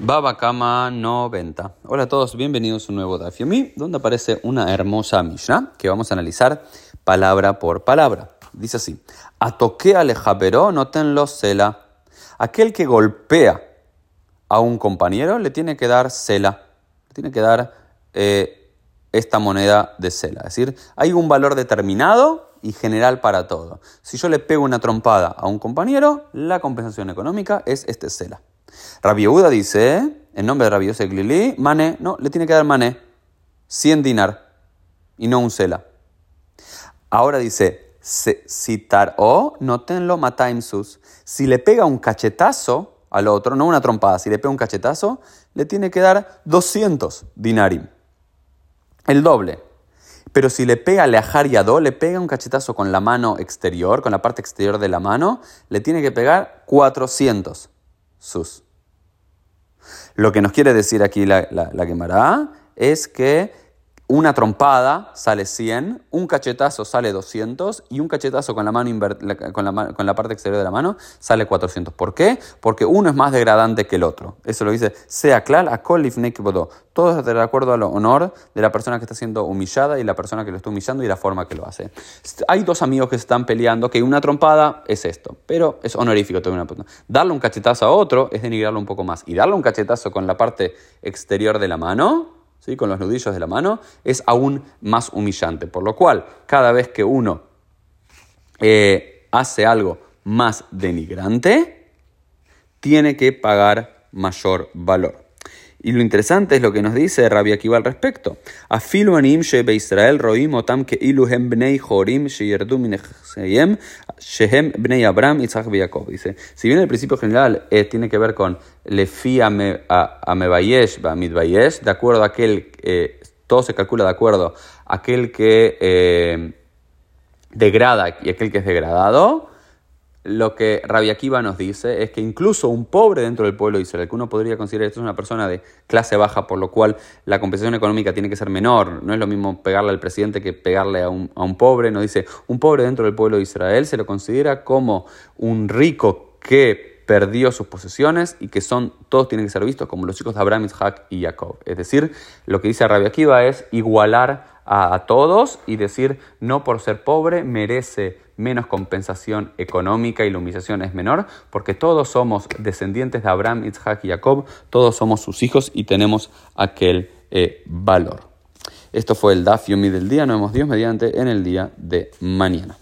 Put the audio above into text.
Baba Kama 90. Hola a todos, bienvenidos a un nuevo Daf Yomi, donde aparece una hermosa Mishnah que vamos a analizar palabra por palabra. Dice así: Atoque alejaberó, notenlo cela. Aquel que golpea a un compañero le tiene que dar cela, le tiene que dar eh, esta moneda de cela. Es decir, hay un valor determinado y general para todo. Si yo le pego una trompada a un compañero, la compensación económica es este cela. Rabbi Yehuda dice, en nombre de Yosef Glili, Mané, no, le tiene que dar Mané, 100 dinar y no un cela. Ahora dice. Si le pega un cachetazo al otro, no una trompada, si le pega un cachetazo, le tiene que dar 200 dinarim, el doble. Pero si le pega leajar y le pega un cachetazo con la mano exterior, con la parte exterior de la mano, le tiene que pegar 400 sus. Lo que nos quiere decir aquí la, la, es que una trompada sale 100, un cachetazo sale 200 y un cachetazo con la, mano con la, parte exterior de la mano sale 400. ¿Por qué? Porque uno es más degradante que el otro. Eso lo dice sea clal a Todo es de acuerdo al honor de la persona que está siendo humillada y la persona que lo está humillando y la forma que lo hace. Hay dos amigos que están peleando que una trompada es esto, pero es honorífico. Darle un cachetazo a otro es denigrarlo un poco más. Y darle un cachetazo con la parte exterior de la mano con los nudillos de la mano, es aún más humillante. Por lo cual, cada vez que uno eh, hace algo más denigrante, tiene que pagar mayor valor. Y lo interesante es lo que nos dice Rabbi Akiva al respecto. Afilu anim shebe Israel roim otam ke iluhem bnei jorim sheyerdu minechseyem shehem bnei Abraham, Isaac y Dice, si bien el principio general eh, tiene que ver con lefi amebayesh midbayesh, de acuerdo a aquel, eh, todo se calcula de acuerdo a aquel que eh, degrada y aquel que es degradado, lo que Rabbi Akiva nos dice es que incluso un pobre dentro del pueblo de Israel, que uno podría considerar esto es una persona de clase baja, por lo cual la compensación económica tiene que ser menor, no es lo mismo pegarle al presidente que pegarle a un, a un pobre, nos dice, un pobre dentro del pueblo de Israel se lo considera como un rico que perdió sus posesiones y que son, todos tienen que ser vistos como los hijos de Abraham, Isaac y Jacob. Es decir, lo que dice Rabbi Akiva es igualar a, todos y decir, no por ser pobre merece menos compensación económica y la humillación es menor, porque todos somos descendientes de Abraham, Isaac y Jacob, todos somos sus hijos y tenemos aquel eh, valor. Esto fue el Daf Yomi del día, nos vemos Dios mediante en el día de mañana.